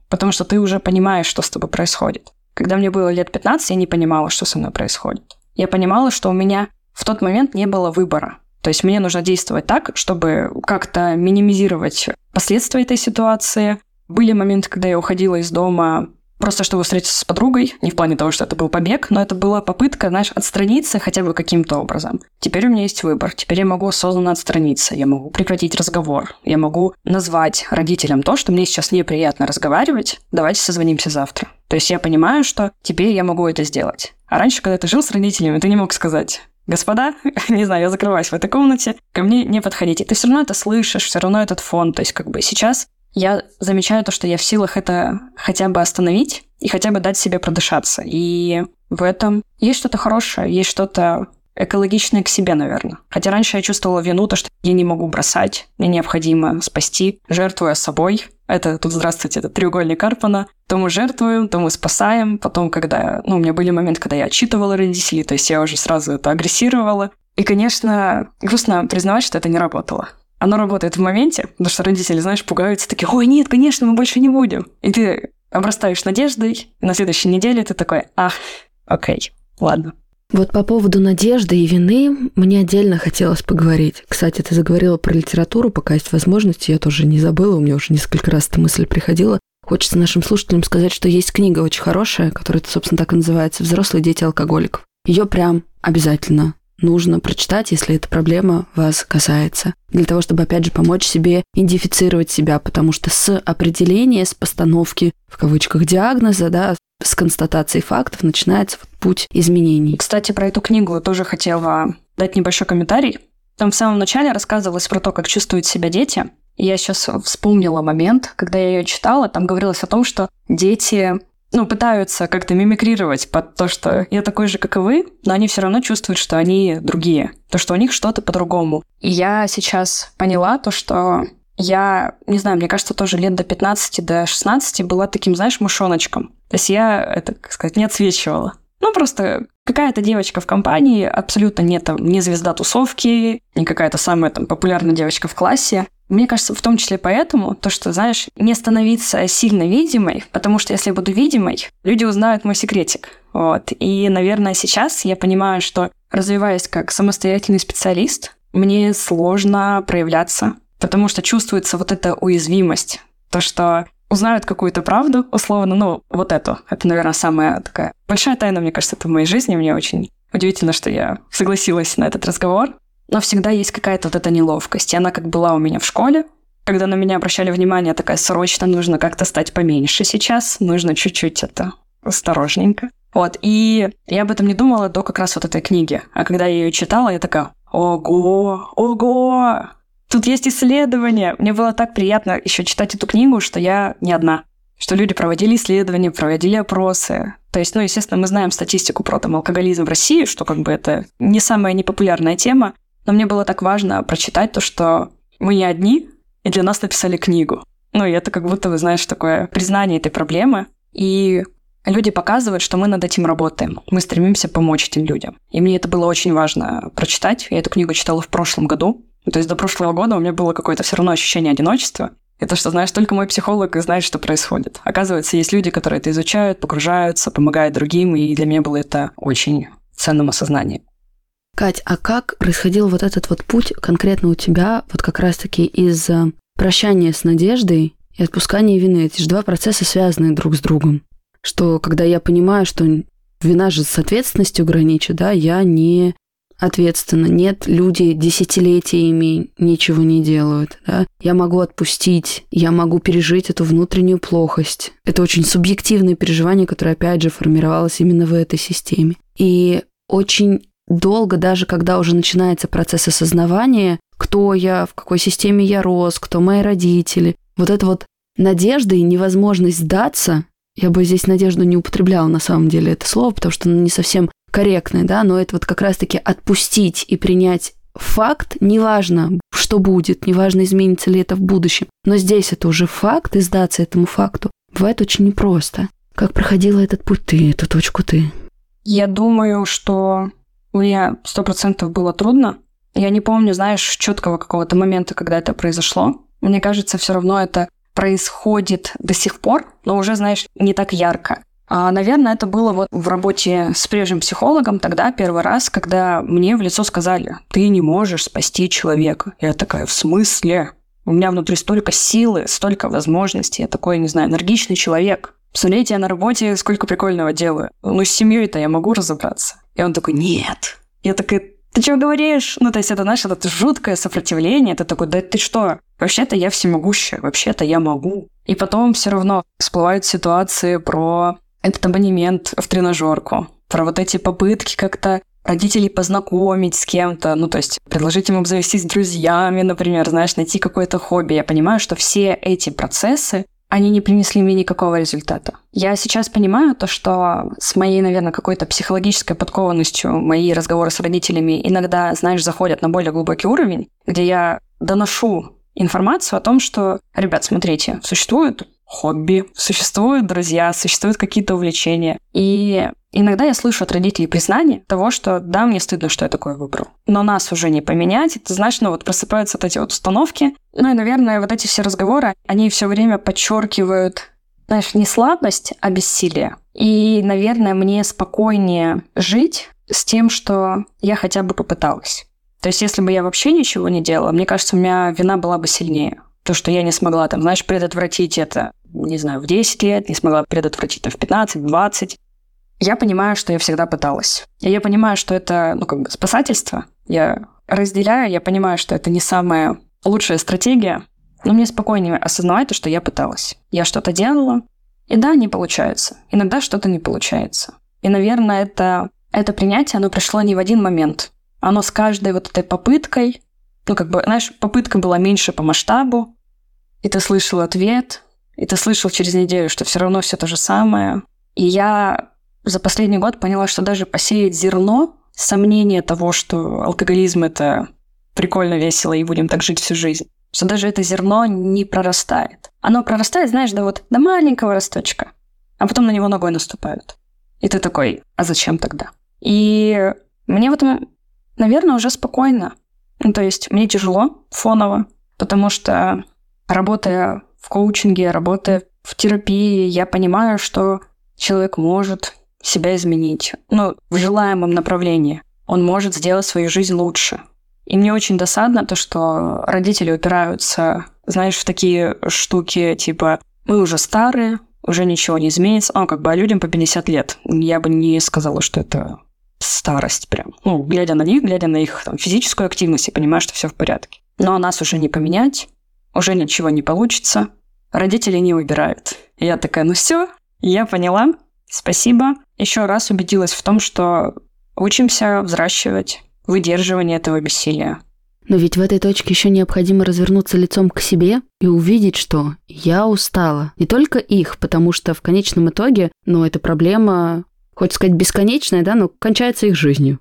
Потому что ты уже понимаешь, что с тобой происходит. Когда мне было лет 15, я не понимала, что со мной происходит. Я понимала, что у меня в тот момент не было выбора. То есть мне нужно действовать так, чтобы как-то минимизировать последствия этой ситуации. Были моменты, когда я уходила из дома просто чтобы встретиться с подругой, не в плане того, что это был побег, но это была попытка, знаешь, отстраниться хотя бы каким-то образом. Теперь у меня есть выбор, теперь я могу осознанно отстраниться, я могу прекратить разговор, я могу назвать родителям то, что мне сейчас неприятно разговаривать, давайте созвонимся завтра. То есть я понимаю, что теперь я могу это сделать. А раньше, когда ты жил с родителями, ты не мог сказать, господа, *laughs* не знаю, я закрываюсь в этой комнате, ко мне не подходите. Ты все равно это слышишь, все равно этот фон. То есть как бы сейчас я замечаю то, что я в силах это хотя бы остановить и хотя бы дать себе продышаться. И в этом есть что-то хорошее, есть что-то экологичное к себе, наверное. Хотя раньше я чувствовала вину, то, что я не могу бросать, мне необходимо спасти, жертвуя собой. Это тут, здравствуйте, это треугольник Карпана. То мы жертвуем, то мы спасаем. Потом, когда, ну, у меня были моменты, когда я отчитывала родителей, то есть я уже сразу это агрессировала. И, конечно, грустно признавать, что это не работало оно работает в моменте, потому что родители, знаешь, пугаются, такие, ой, нет, конечно, мы больше не будем. И ты обрастаешь надеждой, и на следующей неделе ты такой, ах, окей, ладно. Вот по поводу надежды и вины мне отдельно хотелось поговорить. Кстати, ты заговорила про литературу, пока есть возможность, я тоже не забыла, у меня уже несколько раз эта мысль приходила. Хочется нашим слушателям сказать, что есть книга очень хорошая, которая, собственно, так и называется «Взрослые дети алкоголиков». Ее прям обязательно нужно прочитать, если эта проблема вас касается. Для того, чтобы, опять же, помочь себе идентифицировать себя, потому что с определения, с постановки, в кавычках, диагноза, да, с констатацией фактов начинается вот путь изменений. Кстати, про эту книгу тоже хотела дать небольшой комментарий. Там в самом начале рассказывалось про то, как чувствуют себя дети. И я сейчас вспомнила момент, когда я ее читала, там говорилось о том, что дети ну, пытаются как-то мимикрировать под то, что я такой же, как и вы, но они все равно чувствуют, что они другие, то, что у них что-то по-другому. И я сейчас поняла то, что я, не знаю, мне кажется, тоже лет до 15, до 16 была таким, знаешь, мышоночком. То есть я, это, как сказать, не отсвечивала. Ну, просто какая-то девочка в компании, абсолютно не, там, не звезда тусовки, не какая-то самая там популярная девочка в классе. Мне кажется, в том числе поэтому, то, что, знаешь, не становиться сильно видимой, потому что если я буду видимой, люди узнают мой секретик. Вот. И, наверное, сейчас я понимаю, что развиваясь как самостоятельный специалист, мне сложно проявляться, потому что чувствуется вот эта уязвимость. То, что узнают какую-то правду, условно, ну, вот эту. Это, наверное, самая такая большая тайна, мне кажется, это в моей жизни. Мне очень удивительно, что я согласилась на этот разговор. Но всегда есть какая-то вот эта неловкость. И она как была у меня в школе, когда на меня обращали внимание, такая срочно нужно как-то стать поменьше сейчас, нужно чуть-чуть это осторожненько. Вот, и я об этом не думала до как раз вот этой книги. А когда я ее читала, я такая, ого, ого, тут есть исследования. Мне было так приятно еще читать эту книгу, что я не одна. Что люди проводили исследования, проводили опросы. То есть, ну, естественно, мы знаем статистику про там алкоголизм в России, что как бы это не самая непопулярная тема, но мне было так важно прочитать то, что мы не одни, и для нас написали книгу. Ну, и это как будто, вы знаешь, такое признание этой проблемы. И люди показывают, что мы над этим работаем. Мы стремимся помочь этим людям. И мне это было очень важно прочитать. Я эту книгу читала в прошлом году. То есть до прошлого года у меня было какое-то все равно ощущение одиночества. Это что, знаешь, только мой психолог и знает, что происходит. Оказывается, есть люди, которые это изучают, погружаются, помогают другим, и для меня было это очень ценным осознанием. Кать, а как происходил вот этот вот путь конкретно у тебя, вот как раз-таки из э, прощания с надеждой и отпускания вины? Эти же два процесса связаны друг с другом. Что когда я понимаю, что вина же с ответственностью граничит, да, я не ответственна. Нет, люди десятилетиями ничего не делают. Да? Я могу отпустить, я могу пережить эту внутреннюю плохость. Это очень субъективное переживание, которое, опять же, формировалось именно в этой системе. И очень долго, даже когда уже начинается процесс осознавания, кто я, в какой системе я рос, кто мои родители, вот эта вот надежда и невозможность сдаться, Я бы здесь надежду не употребляла на самом деле это слово, потому что оно не совсем корректное, да, но это вот как раз-таки отпустить и принять факт, неважно, что будет, неважно, изменится ли это в будущем, но здесь это уже факт, и сдаться этому факту бывает очень непросто. Как проходила этот путь ты, эту точку ты? Я думаю, что мне сто процентов было трудно. Я не помню, знаешь, четкого какого-то момента, когда это произошло. Мне кажется, все равно это происходит до сих пор, но уже, знаешь, не так ярко. А, наверное, это было вот в работе с прежним психологом тогда первый раз, когда мне в лицо сказали, ты не можешь спасти человека. Я такая, в смысле? У меня внутри столько силы, столько возможностей. Я такой, не знаю, энергичный человек. Представляете, я на работе сколько прикольного делаю. Ну, с семьей-то я могу разобраться. И он такой, нет. Я такая, ты что говоришь? Ну, то есть это, знаешь, это жуткое сопротивление. Это такой, да ты что? Вообще-то я всемогущая, вообще-то я могу. И потом все равно всплывают ситуации про этот абонемент в тренажерку, про вот эти попытки как-то родителей познакомить с кем-то, ну, то есть предложить им обзавестись друзьями, например, знаешь, найти какое-то хобби. Я понимаю, что все эти процессы, они не принесли мне никакого результата. Я сейчас понимаю то, что с моей, наверное, какой-то психологической подкованностью мои разговоры с родителями иногда, знаешь, заходят на более глубокий уровень, где я доношу информацию о том, что, ребят, смотрите, существуют хобби, существуют друзья, существуют какие-то увлечения. И иногда я слышу от родителей признание того, что да, мне стыдно, что я такое выбрал. Но нас уже не поменять. Это значит, ну вот просыпаются вот эти вот установки. Ну и, наверное, вот эти все разговоры, они все время подчеркивают, знаешь, не слабость, а бессилие. И, наверное, мне спокойнее жить с тем, что я хотя бы попыталась. То есть, если бы я вообще ничего не делала, мне кажется, у меня вина была бы сильнее. То, что я не смогла, там, знаешь, предотвратить это не знаю, в 10 лет, не смогла предотвратить там, в 15, 20. Я понимаю, что я всегда пыталась. И я понимаю, что это, ну, как бы спасательство. Я разделяю, я понимаю, что это не самая лучшая стратегия, но мне спокойнее осознавать то, что я пыталась. Я что-то делала, и да, не получается. Иногда что-то не получается. И, наверное, это, это принятие, оно пришло не в один момент. Оно с каждой вот этой попыткой, ну, как бы, знаешь, попытка была меньше по масштабу, и ты слышал ответ, и ты слышал через неделю, что все равно все то же самое. И я за последний год поняла, что даже посеять зерно, сомнение того, что алкоголизм – это прикольно, весело, и будем так жить всю жизнь, что даже это зерно не прорастает. Оно прорастает, знаешь, до вот до маленького росточка, а потом на него ногой наступают. И ты такой, а зачем тогда? И мне в этом, наверное, уже спокойно. Ну, то есть мне тяжело фоново, потому что работая в коучинге, работая в терапии, я понимаю, что человек может себя изменить, ну, в желаемом направлении. Он может сделать свою жизнь лучше. И мне очень досадно то, что родители упираются, знаешь, в такие штуки, типа, мы уже старые, уже ничего не изменится. Ну, как бы, а людям по 50 лет. Я бы не сказала, что это старость прям. Ну, глядя на них, глядя на их там, физическую активность, я понимаю, что все в порядке. Но нас уже не поменять уже ничего не получится, родители не выбирают. И я такая, ну все, я поняла, спасибо. Еще раз убедилась в том, что учимся взращивать выдерживание этого бессилия. Но ведь в этой точке еще необходимо развернуться лицом к себе и увидеть, что я устала. Не только их, потому что в конечном итоге, ну, эта проблема, хоть сказать, бесконечная, да, но кончается их жизнью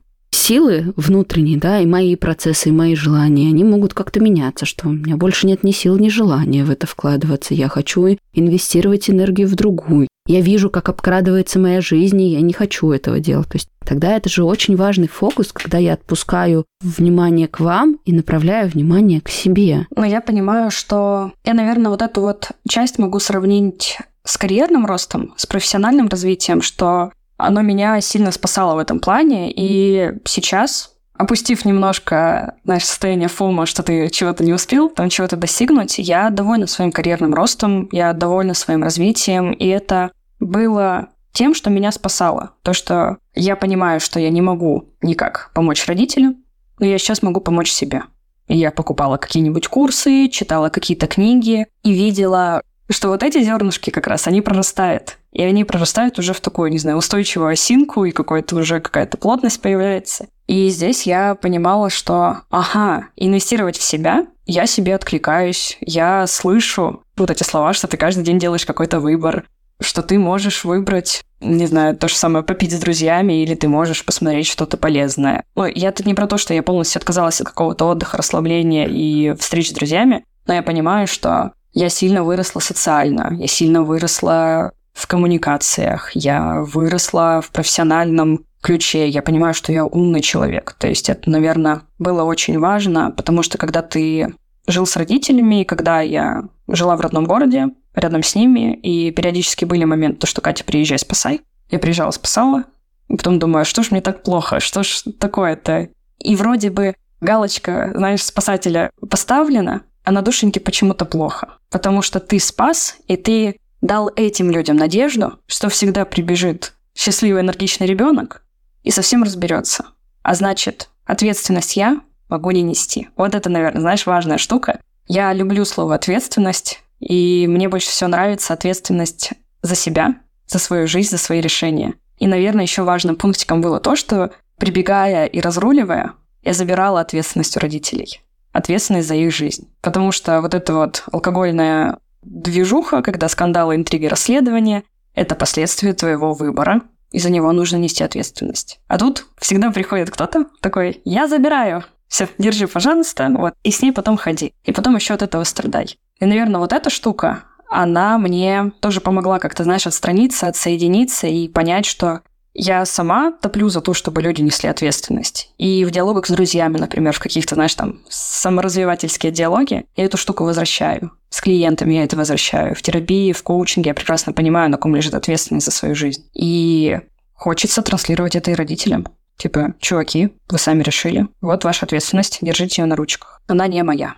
силы внутренние, да, и мои процессы, и мои желания, они могут как-то меняться, что у меня больше нет ни сил, ни желания в это вкладываться. Я хочу инвестировать энергию в другую. Я вижу, как обкрадывается моя жизнь, и я не хочу этого делать. То есть тогда это же очень важный фокус, когда я отпускаю внимание к вам и направляю внимание к себе. Но я понимаю, что я, наверное, вот эту вот часть могу сравнить с карьерным ростом, с профессиональным развитием, что оно меня сильно спасало в этом плане. И сейчас, опустив немножко, знаешь, состояние фома, что ты чего-то не успел, там чего-то достигнуть, я довольна своим карьерным ростом, я довольна своим развитием, и это было тем, что меня спасало. То, что я понимаю, что я не могу никак помочь родителям, но я сейчас могу помочь себе. И я покупала какие-нибудь курсы, читала какие-то книги и видела, что вот эти зернышки как раз, они прорастают. И они прорастают уже в такую, не знаю, устойчивую осинку, и какой-то уже какая-то плотность появляется. И здесь я понимала, что, ага, инвестировать в себя, я себе откликаюсь, я слышу вот эти слова, что ты каждый день делаешь какой-то выбор. что ты можешь выбрать не знаю, то же самое попить с друзьями, или ты можешь посмотреть что-то полезное. Ну, я тут не про то, что я полностью отказалась от какого-то отдыха, расслабления и встреч с друзьями, но я понимаю, что я сильно выросла социально, я сильно выросла в коммуникациях, я выросла в профессиональном ключе, я понимаю, что я умный человек. То есть это, наверное, было очень важно, потому что когда ты жил с родителями, когда я жила в родном городе, рядом с ними, и периодически были моменты, что Катя, приезжай, спасай. Я приезжала, спасала, и потом думаю, «А что ж мне так плохо, что ж такое-то? И вроде бы галочка, знаешь, спасателя поставлена, а на душеньке почему-то плохо. Потому что ты спас, и ты дал этим людям надежду, что всегда прибежит счастливый, энергичный ребенок и совсем разберется. А значит, ответственность я могу не нести. Вот это, наверное, знаешь, важная штука. Я люблю слово ответственность, и мне больше всего нравится ответственность за себя, за свою жизнь, за свои решения. И, наверное, еще важным пунктиком было то, что прибегая и разруливая, я забирала ответственность у родителей. Ответственность за их жизнь. Потому что вот эта вот алкогольная движуха, когда скандалы, интриги, расследования – это последствия твоего выбора, и за него нужно нести ответственность. А тут всегда приходит кто-то такой «Я забираю, все, держи, пожалуйста, вот, и с ней потом ходи. И потом еще от этого страдай. И, наверное, вот эта штука, она мне тоже помогла как-то, знаешь, отстраниться, отсоединиться и понять, что я сама топлю за то, чтобы люди несли ответственность. И в диалогах с друзьями, например, в каких-то, знаешь, там, саморазвивательские диалоги, я эту штуку возвращаю. С клиентами я это возвращаю. В терапии, в коучинге я прекрасно понимаю, на ком лежит ответственность за свою жизнь. И хочется транслировать это и родителям. Типа, чуваки, вы сами решили. Вот ваша ответственность, держите ее на ручках. Она не моя.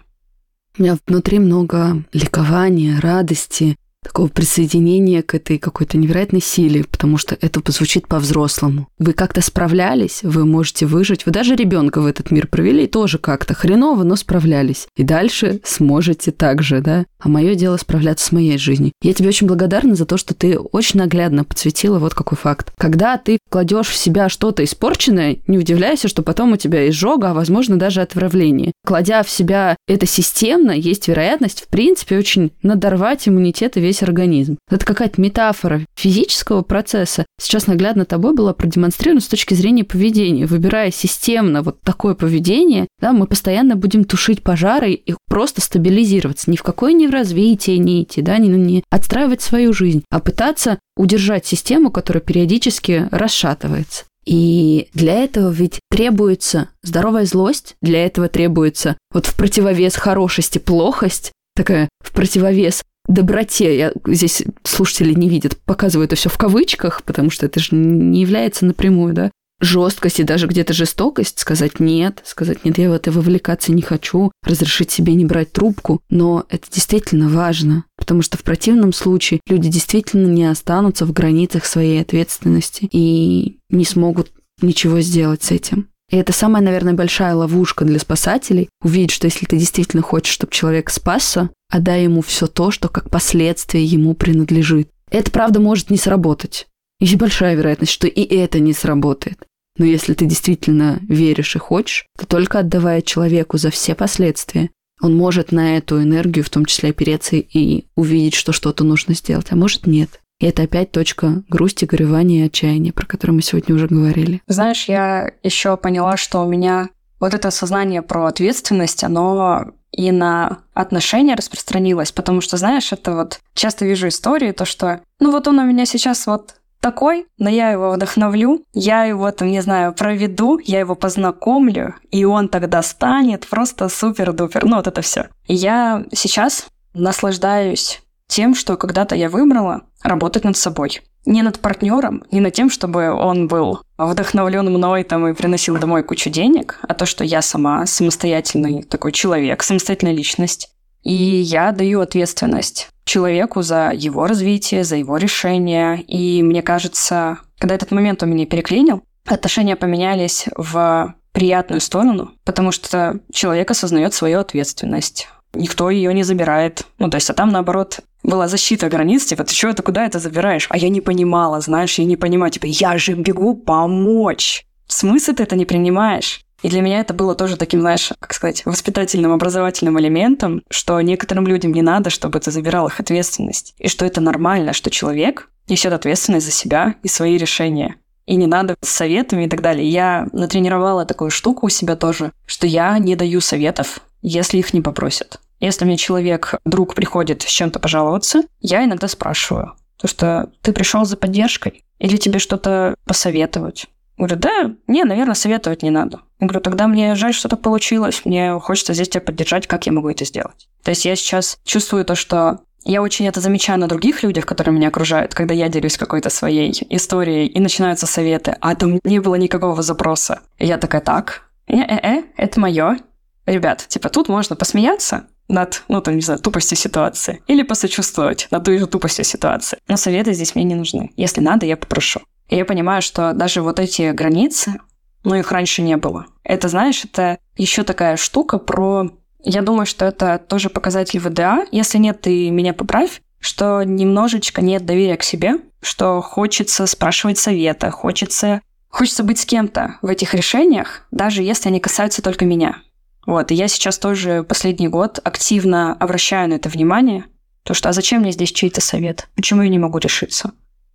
У меня внутри много ликования, радости, такого присоединения к этой какой-то невероятной силе, потому что это звучит по-взрослому. Вы как-то справлялись, вы можете выжить, вы даже ребенка в этот мир провели тоже как-то хреново, но справлялись. И дальше сможете так же, да? А мое дело справляться с моей жизнью. Я тебе очень благодарна за то, что ты очень наглядно подсветила вот какой факт. Когда ты кладешь в себя что-то испорченное, не удивляйся, что потом у тебя изжога, а возможно даже отравление. Кладя в себя это системно, есть вероятность, в принципе, очень надорвать иммунитет и весь весь организм. Это какая-то метафора физического процесса. Сейчас наглядно тобой была продемонстрирована с точки зрения поведения. Выбирая системно вот такое поведение, да, мы постоянно будем тушить пожары и просто стабилизироваться. Ни в какое не в развитие не идти, да, не, не отстраивать свою жизнь, а пытаться удержать систему, которая периодически расшатывается. И для этого ведь требуется здоровая злость, для этого требуется вот в противовес хорошести плохость, такая в противовес доброте, я здесь слушатели не видят, показываю это все в кавычках, потому что это же не является напрямую, да, жесткость и даже где-то жестокость, сказать нет, сказать нет, я в это вовлекаться не хочу, разрешить себе не брать трубку, но это действительно важно, потому что в противном случае люди действительно не останутся в границах своей ответственности и не смогут ничего сделать с этим. И это самая, наверное, большая ловушка для спасателей. Увидеть, что если ты действительно хочешь, чтобы человек спасся, отдай ему все то, что как последствие ему принадлежит. Это, правда, может не сработать. Есть большая вероятность, что и это не сработает. Но если ты действительно веришь и хочешь, то только отдавая человеку за все последствия, он может на эту энергию в том числе опереться и увидеть, что что-то нужно сделать, а может нет. И это опять точка грусти, горевания и отчаяния, про которую мы сегодня уже говорили. Знаешь, я еще поняла, что у меня вот это осознание про ответственность, оно и на отношения распространилось, потому что, знаешь, это вот часто вижу истории, то что, ну вот он у меня сейчас вот такой, но я его вдохновлю, я его там, не знаю, проведу, я его познакомлю, и он тогда станет просто супер-дупер. Ну, вот это все. Я сейчас наслаждаюсь тем, что когда-то я выбрала работать над собой. Не над партнером, не над тем, чтобы он был вдохновлен мной там и приносил домой кучу денег, а то, что я сама самостоятельный такой человек, самостоятельная личность. И я даю ответственность человеку за его развитие, за его решение. И мне кажется, когда этот момент у меня переклинил, отношения поменялись в приятную сторону, потому что человек осознает свою ответственность никто ее не забирает. Ну, то есть, а там, наоборот, была защита границ, типа, ты что это, куда это забираешь? А я не понимала, знаешь, я не понимаю, типа, я же бегу помочь. В смысле ты это не принимаешь? И для меня это было тоже таким, знаешь, как сказать, воспитательным, образовательным элементом, что некоторым людям не надо, чтобы ты забирал их ответственность. И что это нормально, что человек несет ответственность за себя и свои решения. И не надо с советами и так далее. Я натренировала такую штуку у себя тоже, что я не даю советов, если их не попросят. Если мне человек, друг приходит с чем-то пожаловаться, я иногда спрашиваю, то что ты пришел за поддержкой или тебе что-то посоветовать. Говорю, да, не, наверное, советовать не надо. Я говорю, тогда мне жаль, что так получилось, мне хочется здесь тебя поддержать, как я могу это сделать. То есть я сейчас чувствую то, что я очень это замечаю на других людях, которые меня окружают, когда я делюсь какой-то своей историей, и начинаются советы, а там не было никакого запроса. И я такая, так, э-э-э, это мое. Ребят, типа тут можно посмеяться, над, ну, там, не знаю, тупостью ситуации. Или посочувствовать над той же тупостью ситуации. Но советы здесь мне не нужны. Если надо, я попрошу. И я понимаю, что даже вот эти границы, ну, их раньше не было. Это, знаешь, это еще такая штука про... Я думаю, что это тоже показатель ВДА. Если нет, ты меня поправь что немножечко нет доверия к себе, что хочется спрашивать совета, хочется, хочется быть с кем-то в этих решениях, даже если они касаются только меня. Вот, и я сейчас тоже последний год активно обращаю на это внимание, то что а зачем мне здесь чей-то совет? Почему я не могу решиться?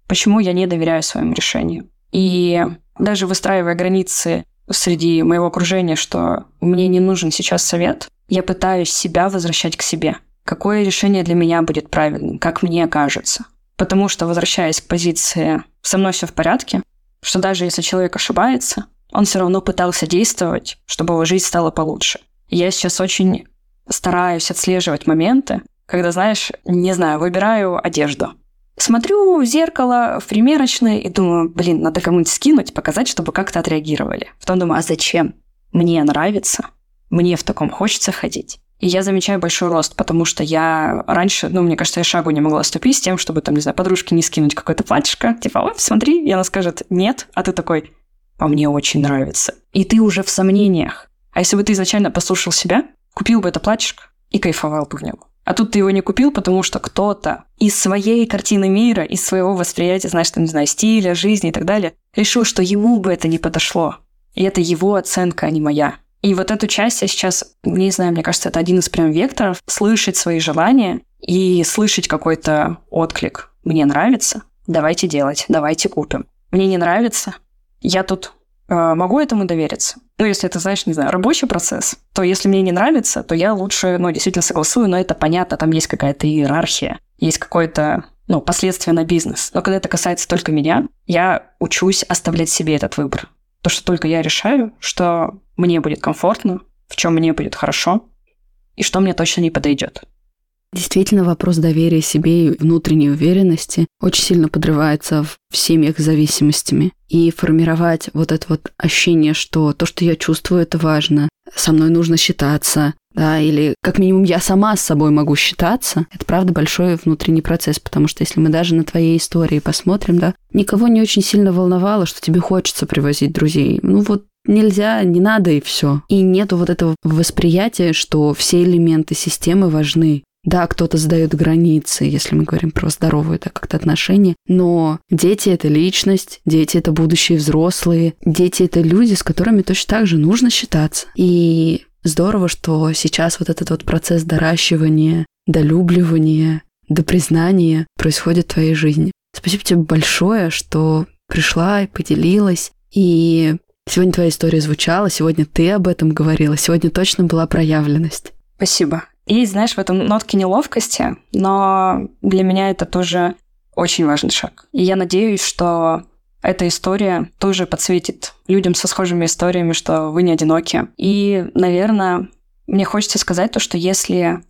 Почему я не доверяю своему решению? И даже выстраивая границы среди моего окружения, что мне не нужен сейчас совет, я пытаюсь себя возвращать к себе. Какое решение для меня будет правильным, как мне кажется. Потому что, возвращаясь к позиции «со мной все в порядке», что даже если человек ошибается, он все равно пытался действовать, чтобы его жизнь стала получше. Я сейчас очень стараюсь отслеживать моменты, когда, знаешь, не знаю, выбираю одежду. Смотрю в зеркало, в примерочной и думаю, блин, надо кому-нибудь скинуть, показать, чтобы как-то отреагировали. Потом думаю, а зачем? Мне нравится, мне в таком хочется ходить. И я замечаю большой рост, потому что я раньше, ну, мне кажется, я шагу не могла ступить с тем, чтобы, там, не знаю, подружке не скинуть какое-то платьишко. Типа, ой, смотри, и она скажет нет, а ты такой, а мне очень нравится. И ты уже в сомнениях. А если бы ты изначально послушал себя, купил бы это платьишко и кайфовал бы в нем. А тут ты его не купил, потому что кто-то из своей картины мира, из своего восприятия, знаешь, там, не знаю, стиля, жизни и так далее, решил, что ему бы это не подошло. И это его оценка, а не моя. И вот эту часть я сейчас, не знаю, мне кажется, это один из прям векторов, слышать свои желания и слышать какой-то отклик. Мне нравится, давайте делать, давайте купим. Мне не нравится, я тут э, могу этому довериться. Ну, если это, знаешь, не знаю, рабочий процесс, то если мне не нравится, то я лучше, ну, действительно согласую, но это понятно, там есть какая-то иерархия, есть какое-то, ну, последствие на бизнес. Но когда это касается только меня, я учусь оставлять себе этот выбор. То, что только я решаю, что мне будет комфортно, в чем мне будет хорошо, и что мне точно не подойдет. Действительно, вопрос доверия себе и внутренней уверенности очень сильно подрывается в семьях с зависимостями. И формировать вот это вот ощущение, что то, что я чувствую, это важно, со мной нужно считаться, да, или как минимум я сама с собой могу считаться, это правда большой внутренний процесс, потому что если мы даже на твоей истории посмотрим, да, никого не очень сильно волновало, что тебе хочется привозить друзей. Ну вот нельзя, не надо и все. И нету вот этого восприятия, что все элементы системы важны. Да, кто-то задает границы, если мы говорим про здоровые да, как-то отношения, но дети — это личность, дети — это будущие взрослые, дети — это люди, с которыми точно так же нужно считаться. И здорово, что сейчас вот этот вот процесс доращивания, долюбливания, до признания происходит в твоей жизни. Спасибо тебе большое, что пришла и поделилась. И сегодня твоя история звучала, сегодня ты об этом говорила, сегодня точно была проявленность. Спасибо. И, знаешь, в этом нотке неловкости, но для меня это тоже очень важный шаг. И я надеюсь, что эта история тоже подсветит людям со схожими историями, что вы не одиноки. И, наверное, мне хочется сказать то, что если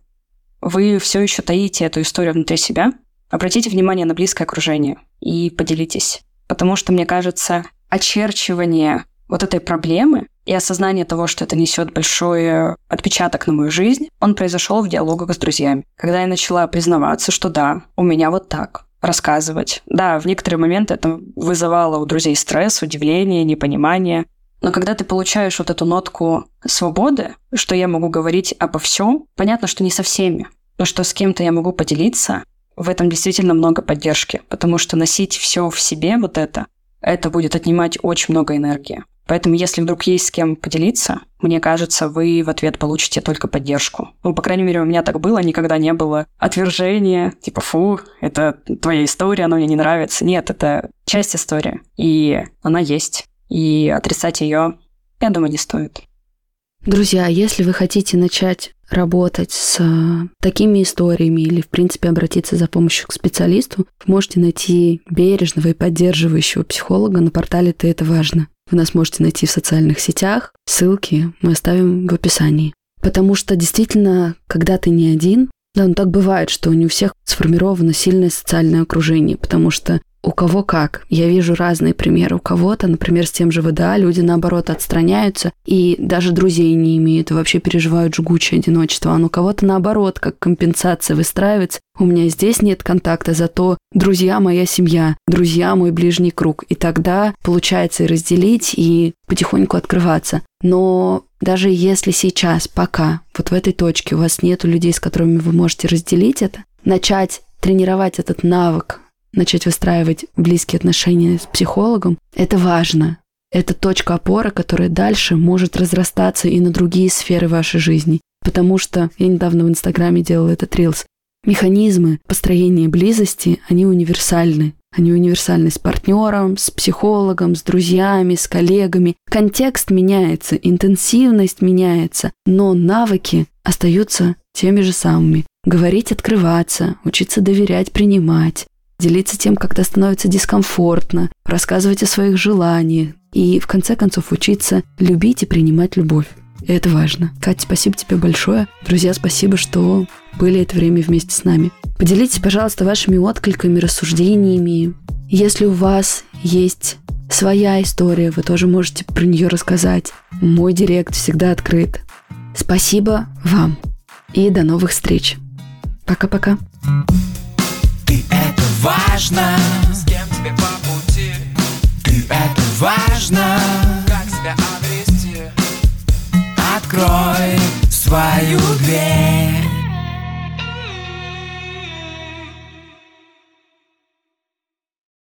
вы все еще таите эту историю внутри себя, обратите внимание на близкое окружение и поделитесь. Потому что, мне кажется, очерчивание вот этой проблемы и осознание того, что это несет большой отпечаток на мою жизнь, он произошел в диалогах с друзьями. Когда я начала признаваться, что да, у меня вот так, рассказывать. Да, в некоторые моменты это вызывало у друзей стресс, удивление, непонимание. Но когда ты получаешь вот эту нотку свободы, что я могу говорить обо всем, понятно, что не со всеми, но что с кем-то я могу поделиться, в этом действительно много поддержки, потому что носить все в себе вот это, это будет отнимать очень много энергии. Поэтому, если вдруг есть с кем поделиться, мне кажется, вы в ответ получите только поддержку. Ну, по крайней мере, у меня так было, никогда не было отвержения, типа, фу, это твоя история, она мне не нравится. Нет, это часть истории, и она есть. И отрицать ее, я думаю, не стоит. Друзья, если вы хотите начать работать с э, такими историями или, в принципе, обратиться за помощью к специалисту, можете найти бережного и поддерживающего психолога на портале «Ты это важно». Вы нас можете найти в социальных сетях. Ссылки мы оставим в описании. Потому что действительно, когда ты не один, да, ну так бывает, что не у всех сформировано сильное социальное окружение, потому что у кого как. Я вижу разные примеры. У кого-то, например, с тем же ВДА люди, наоборот, отстраняются и даже друзей не имеют, и вообще переживают жгучее одиночество. А у кого-то, наоборот, как компенсация выстраивается. У меня здесь нет контакта, зато друзья моя семья, друзья мой ближний круг. И тогда получается и разделить, и потихоньку открываться. Но даже если сейчас, пока, вот в этой точке у вас нет людей, с которыми вы можете разделить это, начать тренировать этот навык начать выстраивать близкие отношения с психологом, это важно. Это точка опоры, которая дальше может разрастаться и на другие сферы вашей жизни. Потому что я недавно в Инстаграме делала этот рилс. Механизмы построения близости, они универсальны. Они универсальны с партнером, с психологом, с друзьями, с коллегами. Контекст меняется, интенсивность меняется, но навыки остаются теми же самыми. Говорить, открываться, учиться доверять, принимать, делиться тем, когда становится дискомфортно, рассказывать о своих желаниях и, в конце концов, учиться любить и принимать любовь. И это важно. Катя, спасибо тебе большое. Друзья, спасибо, что были это время вместе с нами. Поделитесь, пожалуйста, вашими откликами, рассуждениями. Если у вас есть своя история, вы тоже можете про нее рассказать. Мой директ всегда открыт. Спасибо вам. И до новых встреч. Пока-пока важно. С кем тебе по пути? Ты это важно. Как себя обрести? Открой свою дверь